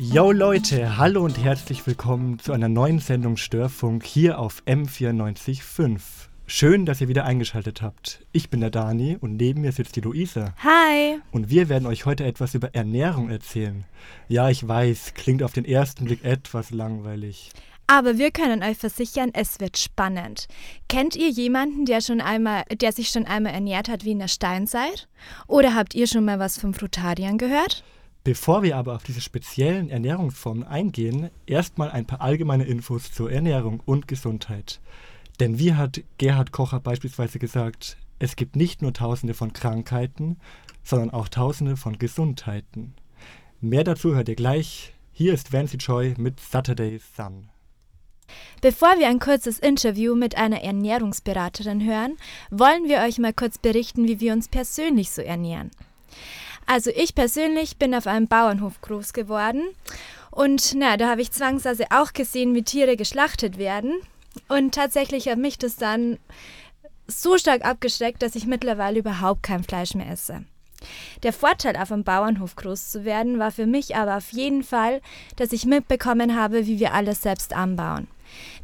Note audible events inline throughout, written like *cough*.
Yo Leute, hallo und herzlich willkommen zu einer neuen Sendung Störfunk hier auf M945. Schön, dass ihr wieder eingeschaltet habt. Ich bin der Dani und neben mir sitzt die Luisa. Hi. Und wir werden euch heute etwas über Ernährung erzählen. Ja, ich weiß, klingt auf den ersten Blick etwas langweilig. Aber wir können euch versichern, es wird spannend. Kennt ihr jemanden, der schon einmal, der sich schon einmal ernährt hat wie in der Steinzeit? Oder habt ihr schon mal was vom Frutariern gehört? Bevor wir aber auf diese speziellen Ernährungsformen eingehen, erstmal ein paar allgemeine Infos zur Ernährung und Gesundheit. Denn wie hat Gerhard Kocher beispielsweise gesagt, es gibt nicht nur Tausende von Krankheiten, sondern auch Tausende von Gesundheiten. Mehr dazu hört ihr gleich. Hier ist Vancy Joy mit Saturday Sun. Bevor wir ein kurzes Interview mit einer Ernährungsberaterin hören, wollen wir euch mal kurz berichten, wie wir uns persönlich so ernähren. Also ich persönlich bin auf einem Bauernhof groß geworden und na, da habe ich zwangsweise auch gesehen, wie Tiere geschlachtet werden. Und tatsächlich hat mich das dann so stark abgeschreckt, dass ich mittlerweile überhaupt kein Fleisch mehr esse. Der Vorteil, auf einem Bauernhof groß zu werden, war für mich aber auf jeden Fall, dass ich mitbekommen habe, wie wir alles selbst anbauen.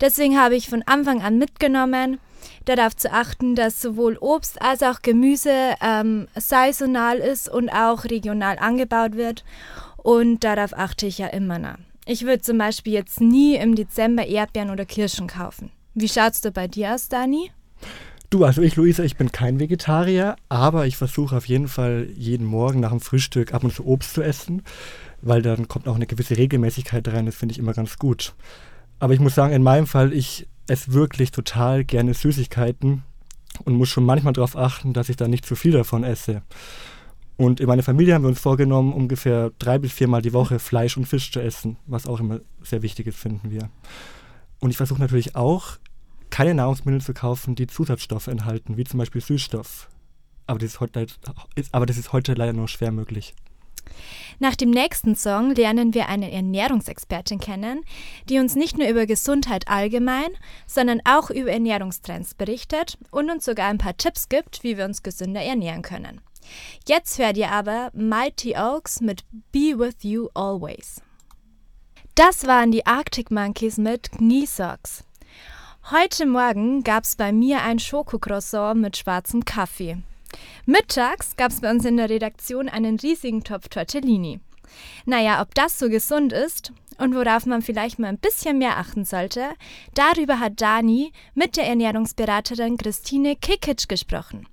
Deswegen habe ich von Anfang an mitgenommen, darauf zu achten, dass sowohl Obst als auch Gemüse ähm, saisonal ist und auch regional angebaut wird. Und darauf achte ich ja immer noch. Ich würde zum Beispiel jetzt nie im Dezember Erdbeeren oder Kirschen kaufen. Wie schaut's da bei dir aus, Dani? Du, also ich, Luisa, ich bin kein Vegetarier, aber ich versuche auf jeden Fall jeden Morgen nach dem Frühstück ab und zu Obst zu essen, weil dann kommt auch eine gewisse Regelmäßigkeit rein, das finde ich immer ganz gut. Aber ich muss sagen, in meinem Fall, ich esse wirklich total gerne Süßigkeiten und muss schon manchmal darauf achten, dass ich da nicht zu viel davon esse. Und in meiner Familie haben wir uns vorgenommen, ungefähr drei bis viermal die Woche Fleisch und Fisch zu essen, was auch immer sehr wichtig ist, finden wir. Und ich versuche natürlich auch, keine Nahrungsmittel zu kaufen, die Zusatzstoffe enthalten, wie zum Beispiel Süßstoff. Aber das ist heute, aber das ist heute leider nur schwer möglich. Nach dem nächsten Song lernen wir eine Ernährungsexpertin kennen, die uns nicht nur über Gesundheit allgemein, sondern auch über Ernährungstrends berichtet und uns sogar ein paar Tipps gibt, wie wir uns gesünder ernähren können. Jetzt hört ihr aber Mighty Oaks mit Be With You Always. Das waren die Arctic Monkeys mit Knee Socks. Heute Morgen gab es bei mir ein Schokocroissant mit schwarzem Kaffee. Mittags gab es bei uns in der Redaktion einen riesigen Topf Tortellini. Naja, ob das so gesund ist und worauf man vielleicht mal ein bisschen mehr achten sollte, darüber hat Dani mit der Ernährungsberaterin Christine Kikic gesprochen.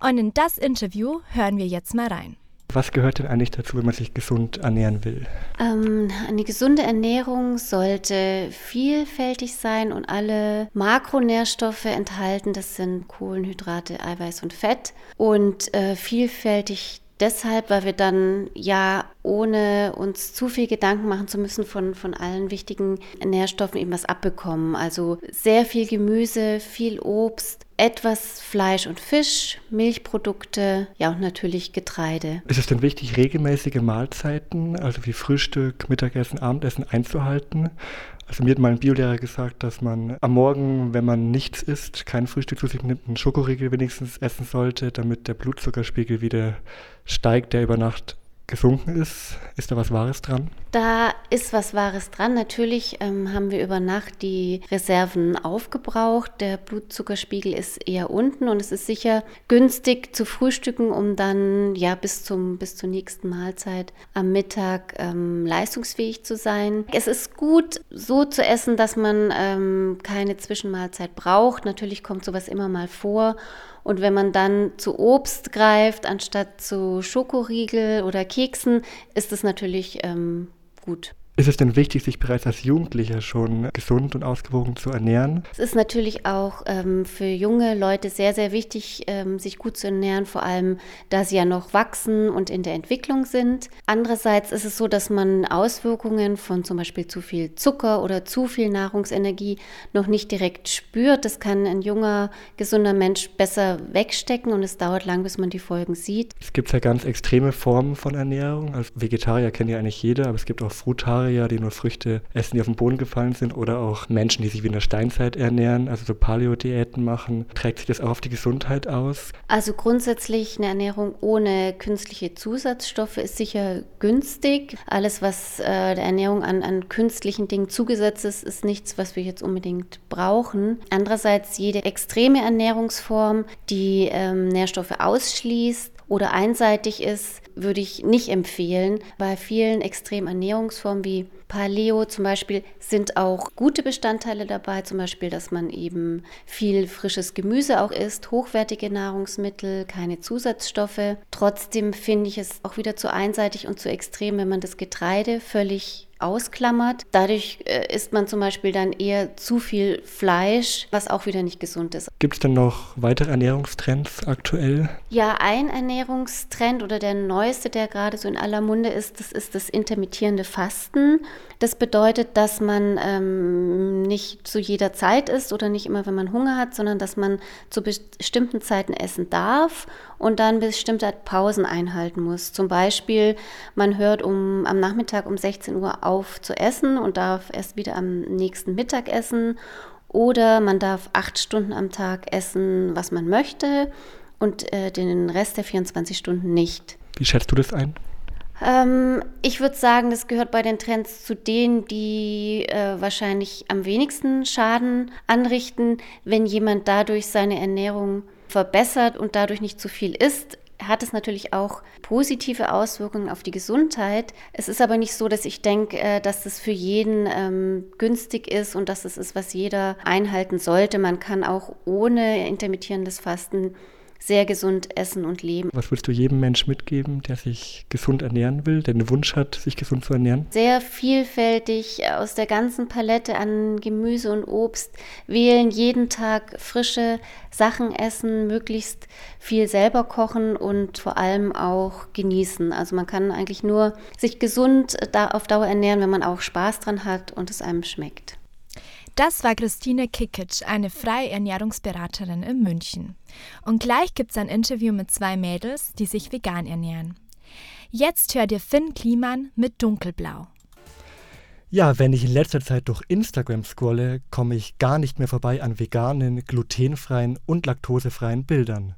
Und in das Interview hören wir jetzt mal rein. Was gehört denn eigentlich dazu, wenn man sich gesund ernähren will? Ähm, eine gesunde Ernährung sollte vielfältig sein und alle Makronährstoffe enthalten. Das sind Kohlenhydrate, Eiweiß und Fett. Und äh, vielfältig deshalb, weil wir dann ja ohne uns zu viel Gedanken machen zu müssen von, von allen wichtigen Nährstoffen eben was abbekommen. Also sehr viel Gemüse, viel Obst, etwas Fleisch und Fisch, Milchprodukte, ja und natürlich Getreide. Ist es denn wichtig, regelmäßige Mahlzeiten, also wie Frühstück, Mittagessen, Abendessen einzuhalten? Also mir hat mein Biolehrer gesagt, dass man am Morgen, wenn man nichts isst, kein Frühstück zu sich nimmt, einen Schokoriegel wenigstens essen sollte, damit der Blutzuckerspiegel wieder steigt, der über Nacht gesunken ist. Ist da was Wahres dran? Da ist was Wahres dran. Natürlich ähm, haben wir über Nacht die Reserven aufgebraucht. Der Blutzuckerspiegel ist eher unten und es ist sicher günstig zu frühstücken, um dann ja bis, zum, bis zur nächsten Mahlzeit am Mittag ähm, leistungsfähig zu sein. Es ist gut, so zu essen, dass man ähm, keine Zwischenmahlzeit braucht. Natürlich kommt sowas immer mal vor. Und wenn man dann zu Obst greift, anstatt zu Schokoriegel oder Keksen, ist es natürlich ähm, gut. Ist es denn wichtig, sich bereits als Jugendlicher schon gesund und ausgewogen zu ernähren? Es ist natürlich auch ähm, für junge Leute sehr, sehr wichtig, ähm, sich gut zu ernähren, vor allem da sie ja noch wachsen und in der Entwicklung sind. Andererseits ist es so, dass man Auswirkungen von zum Beispiel zu viel Zucker oder zu viel Nahrungsenergie noch nicht direkt spürt. Das kann ein junger, gesunder Mensch besser wegstecken und es dauert lang, bis man die Folgen sieht. Es gibt ja ganz extreme Formen von Ernährung. Als Vegetarier kennt ja eigentlich jeder, aber es gibt auch Frutarier Vegetarier, die nur Früchte essen, die auf den Boden gefallen sind, oder auch Menschen, die sich wie in der Steinzeit ernähren, also so Paleo-Diäten machen. Trägt sich das auch auf die Gesundheit aus? Also grundsätzlich eine Ernährung ohne künstliche Zusatzstoffe ist sicher günstig. Alles, was äh, der Ernährung an, an künstlichen Dingen zugesetzt ist, ist nichts, was wir jetzt unbedingt brauchen. Andererseits jede extreme Ernährungsform, die ähm, Nährstoffe ausschließt, oder einseitig ist, würde ich nicht empfehlen. Bei vielen extremen Ernährungsformen wie Paleo zum Beispiel sind auch gute Bestandteile dabei, zum Beispiel, dass man eben viel frisches Gemüse auch isst, hochwertige Nahrungsmittel, keine Zusatzstoffe. Trotzdem finde ich es auch wieder zu einseitig und zu extrem, wenn man das Getreide völlig ausklammert. Dadurch äh, isst man zum Beispiel dann eher zu viel Fleisch, was auch wieder nicht gesund ist. Gibt es denn noch weitere Ernährungstrends aktuell? Ja, ein Ernährungstrend oder der neueste, der gerade so in aller Munde ist, das ist das intermittierende Fasten. Das bedeutet, dass man ähm, nicht zu jeder Zeit isst oder nicht immer, wenn man Hunger hat, sondern dass man zu bestimmten Zeiten essen darf und dann bestimmte Pausen einhalten muss. Zum Beispiel, man hört um, am Nachmittag um 16 Uhr auf zu essen und darf erst wieder am nächsten Mittag essen. Oder man darf acht Stunden am Tag essen, was man möchte und äh, den Rest der 24 Stunden nicht. Wie schätzt du das ein? Ähm, ich würde sagen, das gehört bei den Trends zu denen, die äh, wahrscheinlich am wenigsten Schaden anrichten. Wenn jemand dadurch seine Ernährung verbessert und dadurch nicht zu viel isst, hat es natürlich auch positive Auswirkungen auf die Gesundheit. Es ist aber nicht so, dass ich denke, äh, dass das für jeden ähm, günstig ist und dass es ist, was jeder einhalten sollte. Man kann auch ohne intermittierendes Fasten sehr gesund essen und leben. Was würdest du jedem Mensch mitgeben, der sich gesund ernähren will, der einen Wunsch hat, sich gesund zu ernähren? Sehr vielfältig aus der ganzen Palette an Gemüse und Obst wählen, jeden Tag frische Sachen essen, möglichst viel selber kochen und vor allem auch genießen. Also man kann eigentlich nur sich gesund da auf Dauer ernähren, wenn man auch Spaß dran hat und es einem schmeckt. Das war Christine Kikic, eine freie Ernährungsberaterin in München. Und gleich gibt es ein Interview mit zwei Mädels, die sich vegan ernähren. Jetzt hört ihr Finn Kliman mit Dunkelblau. Ja, wenn ich in letzter Zeit durch Instagram scrolle, komme ich gar nicht mehr vorbei an veganen, glutenfreien und laktosefreien Bildern.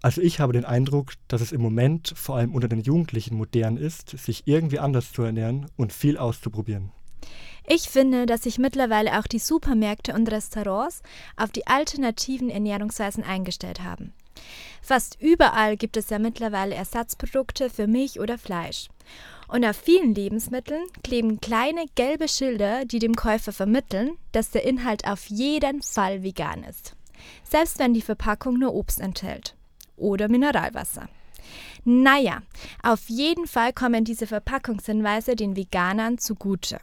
Also ich habe den Eindruck, dass es im Moment vor allem unter den Jugendlichen modern ist, sich irgendwie anders zu ernähren und viel auszuprobieren. Ich finde, dass sich mittlerweile auch die Supermärkte und Restaurants auf die alternativen Ernährungsweisen eingestellt haben. Fast überall gibt es ja mittlerweile Ersatzprodukte für Milch oder Fleisch. Und auf vielen Lebensmitteln kleben kleine gelbe Schilder, die dem Käufer vermitteln, dass der Inhalt auf jeden Fall vegan ist. Selbst wenn die Verpackung nur Obst enthält. Oder Mineralwasser. Naja, auf jeden Fall kommen diese Verpackungshinweise den Veganern zugute.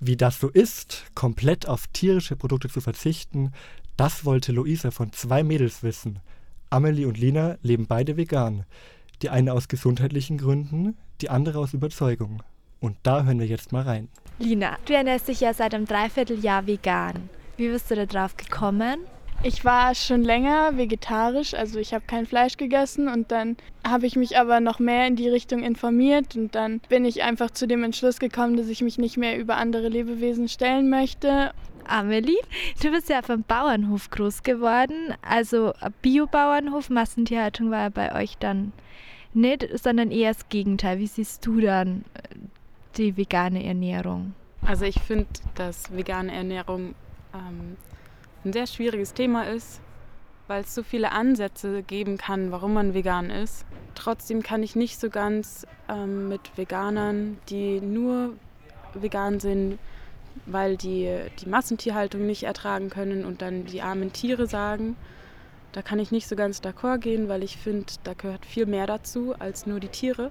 Wie das so ist, komplett auf tierische Produkte zu verzichten, das wollte Luisa von zwei Mädels wissen. Amelie und Lina leben beide vegan. Die eine aus gesundheitlichen Gründen, die andere aus Überzeugung. Und da hören wir jetzt mal rein. Lina, du ernährst dich ja seit einem Dreivierteljahr vegan. Wie bist du da drauf gekommen? Ich war schon länger vegetarisch, also ich habe kein Fleisch gegessen und dann habe ich mich aber noch mehr in die Richtung informiert und dann bin ich einfach zu dem Entschluss gekommen, dass ich mich nicht mehr über andere Lebewesen stellen möchte. Amelie, du bist ja vom Bauernhof groß geworden, also Biobauernhof, Massentierhaltung war ja bei euch dann nicht, sondern eher das Gegenteil. Wie siehst du dann äh, die vegane Ernährung? Also ich finde, dass vegane Ernährung ähm, ein sehr schwieriges Thema ist, weil es so viele Ansätze geben kann, warum man vegan ist. Trotzdem kann ich nicht so ganz ähm, mit Veganern, die nur vegan sind, weil die die Massentierhaltung nicht ertragen können und dann die armen Tiere sagen. Da kann ich nicht so ganz d'accord gehen, weil ich finde, da gehört viel mehr dazu als nur die Tiere.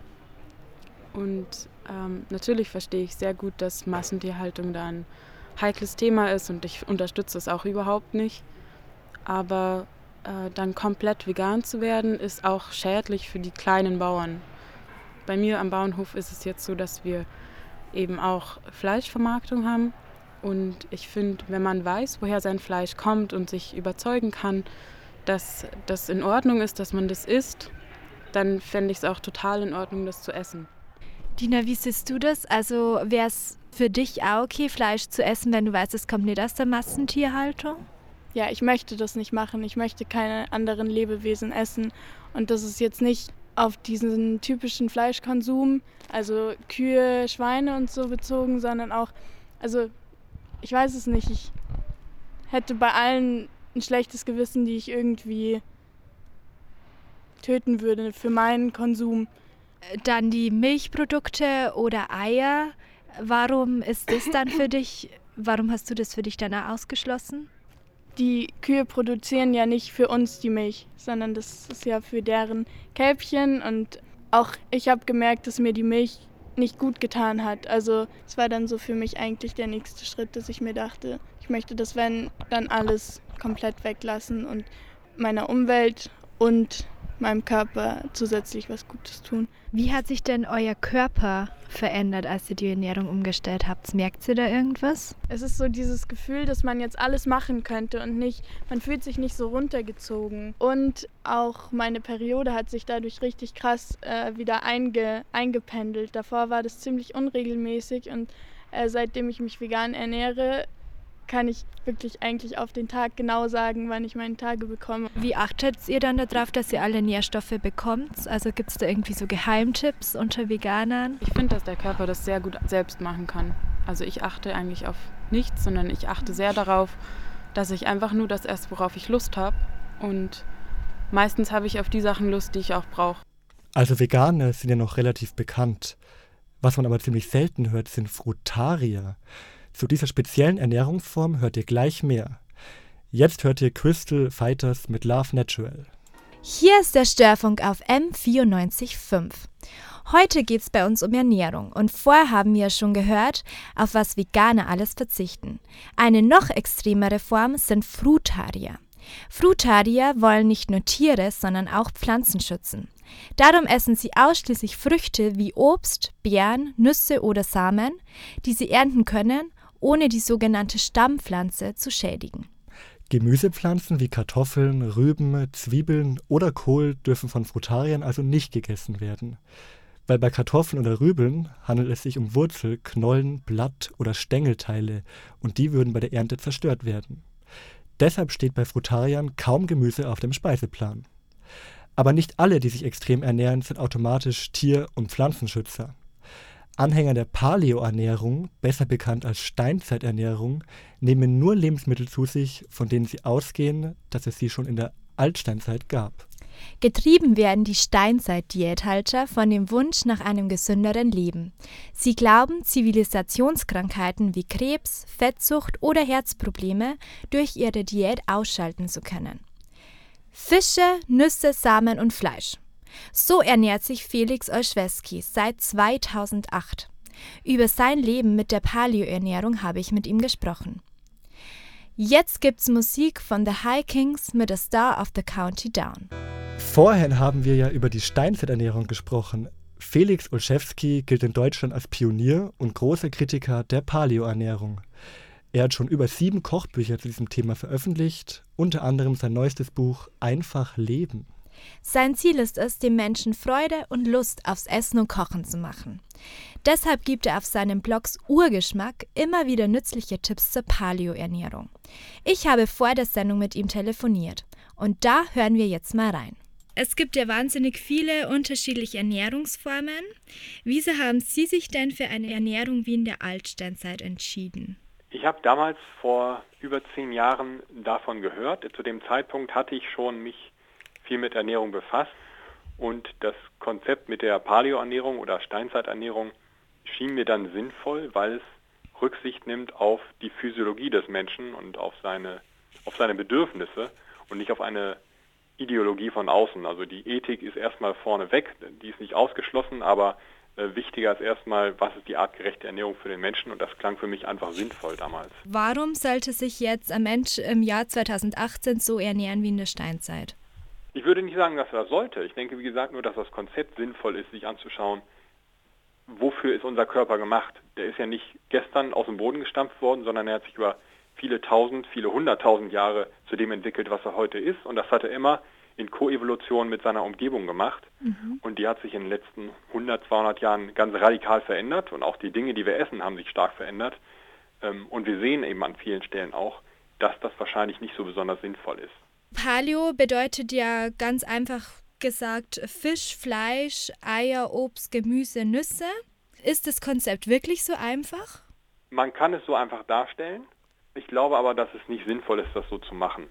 Und ähm, natürlich verstehe ich sehr gut, dass Massentierhaltung dann heikles Thema ist und ich unterstütze es auch überhaupt nicht. Aber äh, dann komplett vegan zu werden, ist auch schädlich für die kleinen Bauern. Bei mir am Bauernhof ist es jetzt so, dass wir eben auch Fleischvermarktung haben. Und ich finde, wenn man weiß, woher sein Fleisch kommt und sich überzeugen kann, dass das in Ordnung ist, dass man das isst, dann fände ich es auch total in Ordnung, das zu essen. Dina, wie siehst du das? Also wäre es für dich auch okay, Fleisch zu essen, wenn du weißt, es kommt nicht aus der Massentierhaltung? Ja, ich möchte das nicht machen. Ich möchte keine anderen Lebewesen essen. Und das ist jetzt nicht auf diesen typischen Fleischkonsum, also Kühe, Schweine und so bezogen, sondern auch, also ich weiß es nicht, ich hätte bei allen ein schlechtes Gewissen, die ich irgendwie töten würde für meinen Konsum. Dann die Milchprodukte oder Eier. Warum ist das dann für *coughs* dich, warum hast du das für dich dann ausgeschlossen? Die Kühe produzieren ja nicht für uns die Milch, sondern das ist ja für deren Kälbchen. Und auch ich habe gemerkt, dass mir die Milch nicht gut getan hat. Also es war dann so für mich eigentlich der nächste Schritt, dass ich mir dachte, ich möchte das, wenn, dann alles komplett weglassen und meiner Umwelt und meinem Körper zusätzlich was Gutes tun. Wie hat sich denn euer Körper verändert, als ihr die Ernährung umgestellt habt? Merkt ihr da irgendwas? Es ist so dieses Gefühl, dass man jetzt alles machen könnte und nicht, man fühlt sich nicht so runtergezogen. Und auch meine Periode hat sich dadurch richtig krass äh, wieder einge, eingependelt. Davor war das ziemlich unregelmäßig und äh, seitdem ich mich vegan ernähre, kann ich wirklich eigentlich auf den Tag genau sagen, wann ich meine Tage bekomme. Wie achtet ihr dann darauf, dass ihr alle Nährstoffe bekommt? Also gibt es da irgendwie so Geheimtipps unter Veganern? Ich finde, dass der Körper das sehr gut selbst machen kann. Also ich achte eigentlich auf nichts, sondern ich achte sehr darauf, dass ich einfach nur das esse, worauf ich Lust habe. Und meistens habe ich auf die Sachen Lust, die ich auch brauche. Also Veganer sind ja noch relativ bekannt. Was man aber ziemlich selten hört, sind Frutarier. Zu dieser speziellen Ernährungsform hört ihr gleich mehr. Jetzt hört ihr Crystal Fighters mit Love Natural. Hier ist der Störfunk auf M94.5. Heute geht es bei uns um Ernährung und vorher haben wir schon gehört, auf was Veganer alles verzichten. Eine noch extremere Form sind Frutarier. Frutarier wollen nicht nur Tiere, sondern auch Pflanzen schützen. Darum essen sie ausschließlich Früchte wie Obst, Beeren, Nüsse oder Samen, die sie ernten können ohne die sogenannte Stammpflanze zu schädigen. Gemüsepflanzen wie Kartoffeln, Rüben, Zwiebeln oder Kohl dürfen von Frutariern also nicht gegessen werden. Weil bei Kartoffeln oder Rübeln handelt es sich um Wurzel, Knollen, Blatt oder Stängelteile und die würden bei der Ernte zerstört werden. Deshalb steht bei Frutariern kaum Gemüse auf dem Speiseplan. Aber nicht alle, die sich extrem ernähren, sind automatisch Tier- und Pflanzenschützer. Anhänger der Paleoernährung, besser bekannt als Steinzeiternährung, nehmen nur Lebensmittel zu sich, von denen sie ausgehen, dass es sie schon in der Altsteinzeit gab. Getrieben werden die Steinzeit-Diäthalter von dem Wunsch nach einem gesünderen Leben. Sie glauben, Zivilisationskrankheiten wie Krebs, Fettsucht oder Herzprobleme durch ihre Diät ausschalten zu können. Fische, Nüsse, Samen und Fleisch. So ernährt sich Felix Olszewski seit 2008. Über sein Leben mit der Paleo-Ernährung habe ich mit ihm gesprochen. Jetzt gibt's Musik von The High Kings mit A Star of the County Down. Vorhin haben wir ja über die Steinzeiternährung gesprochen. Felix Olszewski gilt in Deutschland als Pionier und großer Kritiker der Paleo-Ernährung. Er hat schon über sieben Kochbücher zu diesem Thema veröffentlicht, unter anderem sein neuestes Buch Einfach Leben. Sein Ziel ist es, den Menschen Freude und Lust aufs Essen und Kochen zu machen. Deshalb gibt er auf seinen Blogs Urgeschmack immer wieder nützliche Tipps zur Paleo-Ernährung. Ich habe vor der Sendung mit ihm telefoniert und da hören wir jetzt mal rein. Es gibt ja wahnsinnig viele unterschiedliche Ernährungsformen. Wieso haben Sie sich denn für eine Ernährung wie in der Altsteinzeit entschieden? Ich habe damals vor über zehn Jahren davon gehört. Zu dem Zeitpunkt hatte ich schon mich viel mit Ernährung befasst und das Konzept mit der Paleo-Ernährung oder Steinzeiternährung schien mir dann sinnvoll, weil es Rücksicht nimmt auf die Physiologie des Menschen und auf seine, auf seine Bedürfnisse und nicht auf eine Ideologie von außen. Also die Ethik ist erstmal vorne weg, die ist nicht ausgeschlossen, aber äh, wichtiger ist erstmal, was ist die artgerechte Ernährung für den Menschen und das klang für mich einfach sinnvoll damals. Warum sollte sich jetzt ein Mensch im Jahr 2018 so ernähren wie in der Steinzeit? Ich würde nicht sagen, dass er das sollte. Ich denke, wie gesagt, nur, dass das Konzept sinnvoll ist, sich anzuschauen, wofür ist unser Körper gemacht. Der ist ja nicht gestern aus dem Boden gestampft worden, sondern er hat sich über viele tausend, viele hunderttausend Jahre zu dem entwickelt, was er heute ist. Und das hat er immer in Koevolution mit seiner Umgebung gemacht. Mhm. Und die hat sich in den letzten 100, 200 Jahren ganz radikal verändert. Und auch die Dinge, die wir essen, haben sich stark verändert. Ähm, und wir sehen eben an vielen Stellen auch, dass das wahrscheinlich nicht so besonders sinnvoll ist. Paleo bedeutet ja ganz einfach gesagt Fisch, Fleisch, Eier, Obst, Gemüse, Nüsse. Ist das Konzept wirklich so einfach? Man kann es so einfach darstellen. Ich glaube aber, dass es nicht sinnvoll ist, das so zu machen.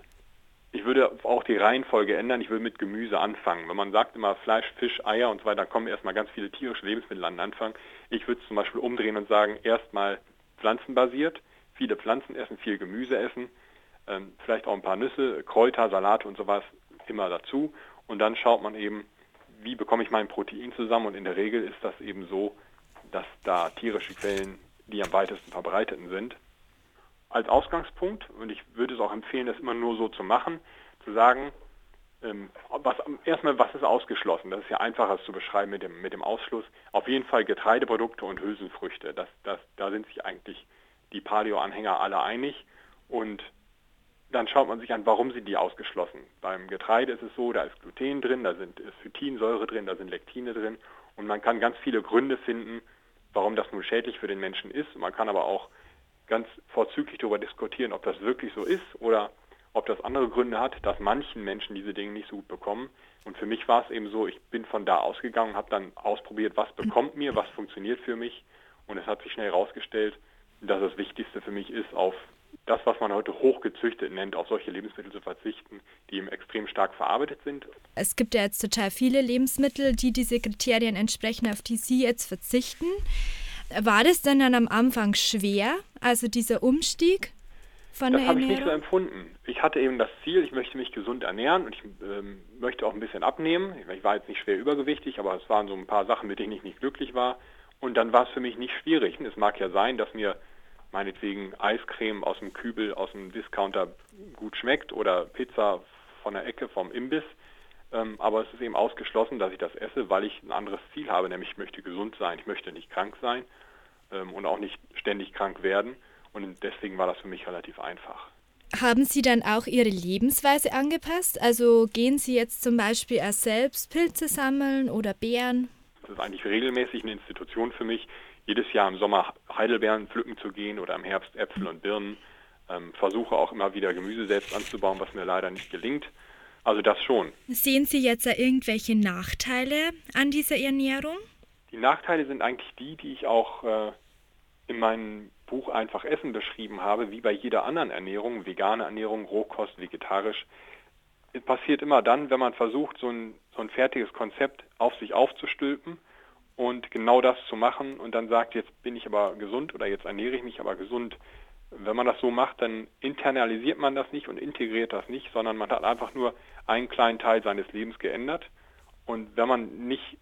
Ich würde auch die Reihenfolge ändern. Ich würde mit Gemüse anfangen. Wenn man sagt immer Fleisch, Fisch, Eier und so weiter, kommen erstmal ganz viele tierische Lebensmittel an den Anfang. Ich würde es zum Beispiel umdrehen und sagen, erstmal pflanzenbasiert, viele Pflanzen essen, viel Gemüse essen, ähm, vielleicht auch ein paar Nüsse, Kräuter, Salate und sowas immer dazu. Und dann schaut man eben, wie bekomme ich mein Protein zusammen. Und in der Regel ist das eben so, dass da tierische Quellen die am weitesten verbreiteten sind als Ausgangspunkt, und ich würde es auch empfehlen, das immer nur so zu machen, zu sagen, ähm, was, erstmal, was ist ausgeschlossen? Das ist ja einfacher zu beschreiben mit dem, mit dem Ausschluss. Auf jeden Fall Getreideprodukte und Hülsenfrüchte. Das, das, da sind sich eigentlich die Paleo-Anhänger alle einig. Und dann schaut man sich an, warum sind die ausgeschlossen. Beim Getreide ist es so, da ist Gluten drin, da sind, Phytinsäure drin, da sind Lektine drin. Und man kann ganz viele Gründe finden, warum das nun schädlich für den Menschen ist. Man kann aber auch ganz vorzüglich darüber diskutieren, ob das wirklich so ist oder ob das andere Gründe hat, dass manchen Menschen diese Dinge nicht so gut bekommen. Und für mich war es eben so, ich bin von da ausgegangen, habe dann ausprobiert, was bekommt mir, was funktioniert für mich. Und es hat sich schnell herausgestellt, dass das Wichtigste für mich ist, auf das, was man heute hochgezüchtet nennt, auf solche Lebensmittel zu verzichten, die eben extrem stark verarbeitet sind. Es gibt ja jetzt total viele Lebensmittel, die diese Kriterien entsprechen, auf die Sie jetzt verzichten. War das denn dann am Anfang schwer, also dieser Umstieg von das der Ernährung? Das habe ich nicht so empfunden. Ich hatte eben das Ziel, ich möchte mich gesund ernähren und ich ähm, möchte auch ein bisschen abnehmen. Ich war jetzt nicht schwer übergewichtig, aber es waren so ein paar Sachen, mit denen ich nicht glücklich war. Und dann war es für mich nicht schwierig. Und es mag ja sein, dass mir meinetwegen Eiscreme aus dem Kübel, aus dem Discounter gut schmeckt oder Pizza von der Ecke vom Imbiss. Ähm, aber es ist eben ausgeschlossen, dass ich das esse, weil ich ein anderes Ziel habe, nämlich ich möchte gesund sein, ich möchte nicht krank sein ähm, und auch nicht ständig krank werden. Und deswegen war das für mich relativ einfach. Haben Sie dann auch Ihre Lebensweise angepasst? Also gehen Sie jetzt zum Beispiel erst selbst Pilze sammeln oder Beeren? Das ist eigentlich regelmäßig eine Institution für mich, jedes Jahr im Sommer Heidelbeeren pflücken zu gehen oder im Herbst Äpfel und Birnen. Ähm, versuche auch immer wieder Gemüse selbst anzubauen, was mir leider nicht gelingt. Also das schon. Sehen Sie jetzt da irgendwelche Nachteile an dieser Ernährung? Die Nachteile sind eigentlich die, die ich auch äh, in meinem Buch Einfach Essen beschrieben habe, wie bei jeder anderen Ernährung, vegane Ernährung, Rohkost, vegetarisch. Es passiert immer dann, wenn man versucht, so ein, so ein fertiges Konzept auf sich aufzustülpen und genau das zu machen und dann sagt, jetzt bin ich aber gesund oder jetzt ernähre ich mich aber gesund. Wenn man das so macht, dann internalisiert man das nicht und integriert das nicht, sondern man hat einfach nur einen kleinen Teil seines Lebens geändert. Und wenn man nicht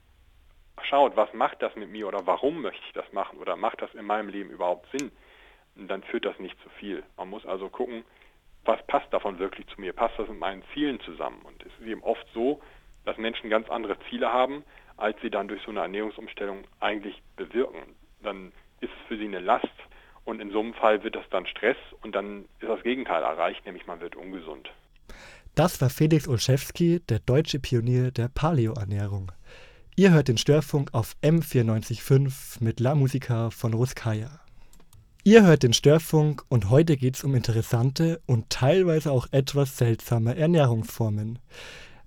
schaut, was macht das mit mir oder warum möchte ich das machen oder macht das in meinem Leben überhaupt Sinn, dann führt das nicht zu viel. Man muss also gucken, was passt davon wirklich zu mir? Passt das mit meinen Zielen zusammen? Und es ist eben oft so, dass Menschen ganz andere Ziele haben, als sie dann durch so eine Ernährungsumstellung eigentlich bewirken. Dann ist es für sie eine Last und in so einem Fall wird das dann Stress und dann ist das Gegenteil erreicht, nämlich man wird ungesund. Das war Felix Olszewski, der deutsche Pionier der Paleo-Ernährung. Ihr hört den Störfunk auf M945 mit La Musica von Ruskaya. Ihr hört den Störfunk und heute geht es um interessante und teilweise auch etwas seltsame Ernährungsformen.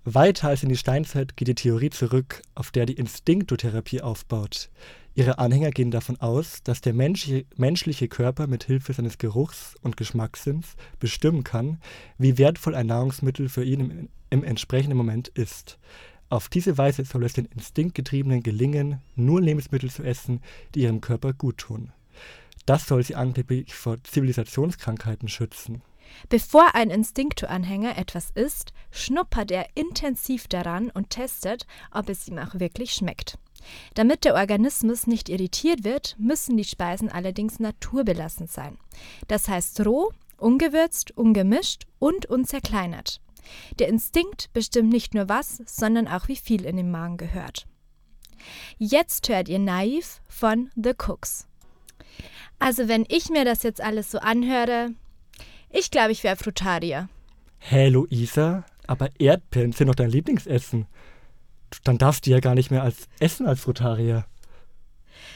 Weiter als in die Steinzeit geht die Theorie zurück, auf der die Instinktotherapie aufbaut. Ihre Anhänger gehen davon aus, dass der menschliche, Körper mit Hilfe seines Geruchs- und Geschmackssinns bestimmen kann, wie wertvoll ein Nahrungsmittel für ihn im, im entsprechenden Moment ist. Auf diese Weise soll es den Instinktgetriebenen gelingen, nur Lebensmittel zu essen, die ihrem Körper guttun. Das soll sie angeblich vor Zivilisationskrankheiten schützen. Bevor ein Instinkto-Anhänger etwas isst, schnuppert er intensiv daran und testet, ob es ihm auch wirklich schmeckt. Damit der Organismus nicht irritiert wird, müssen die Speisen allerdings naturbelassen sein. Das heißt roh, ungewürzt, ungemischt und unzerkleinert. Der Instinkt bestimmt nicht nur was, sondern auch wie viel in den Magen gehört. Jetzt hört ihr Naiv von The Cooks. Also wenn ich mir das jetzt alles so anhöre, ich glaube, ich wäre Frutarier. Hä, hey, Luisa? Aber Erdbeeren sind doch dein Lieblingsessen. Dann darfst du ja gar nicht mehr als essen als Frutarier.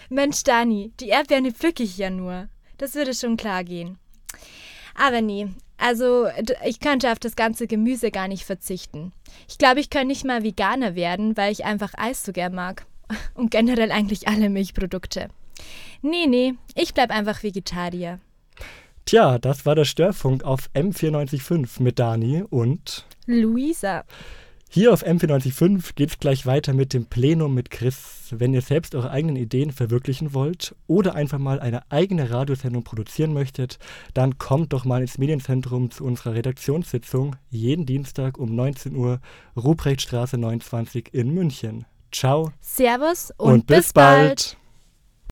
Mensch, Dani, die Erdbeeren pflücke ich ja nur. Das würde schon klar gehen. Aber nee, also ich könnte auf das ganze Gemüse gar nicht verzichten. Ich glaube, ich könnte nicht mal Veganer werden, weil ich einfach Eis so gern mag. Und generell eigentlich alle Milchprodukte. Nee, nee, ich bleib einfach Vegetarier. Tja, das war der Störfunk auf M945 mit Dani und Luisa. Hier auf M495 geht es gleich weiter mit dem Plenum mit Chris. Wenn ihr selbst eure eigenen Ideen verwirklichen wollt oder einfach mal eine eigene Radiosendung produzieren möchtet, dann kommt doch mal ins Medienzentrum zu unserer Redaktionssitzung jeden Dienstag um 19 Uhr, Ruprechtstraße 29 in München. Ciao. Servus und, und bis bald. bald.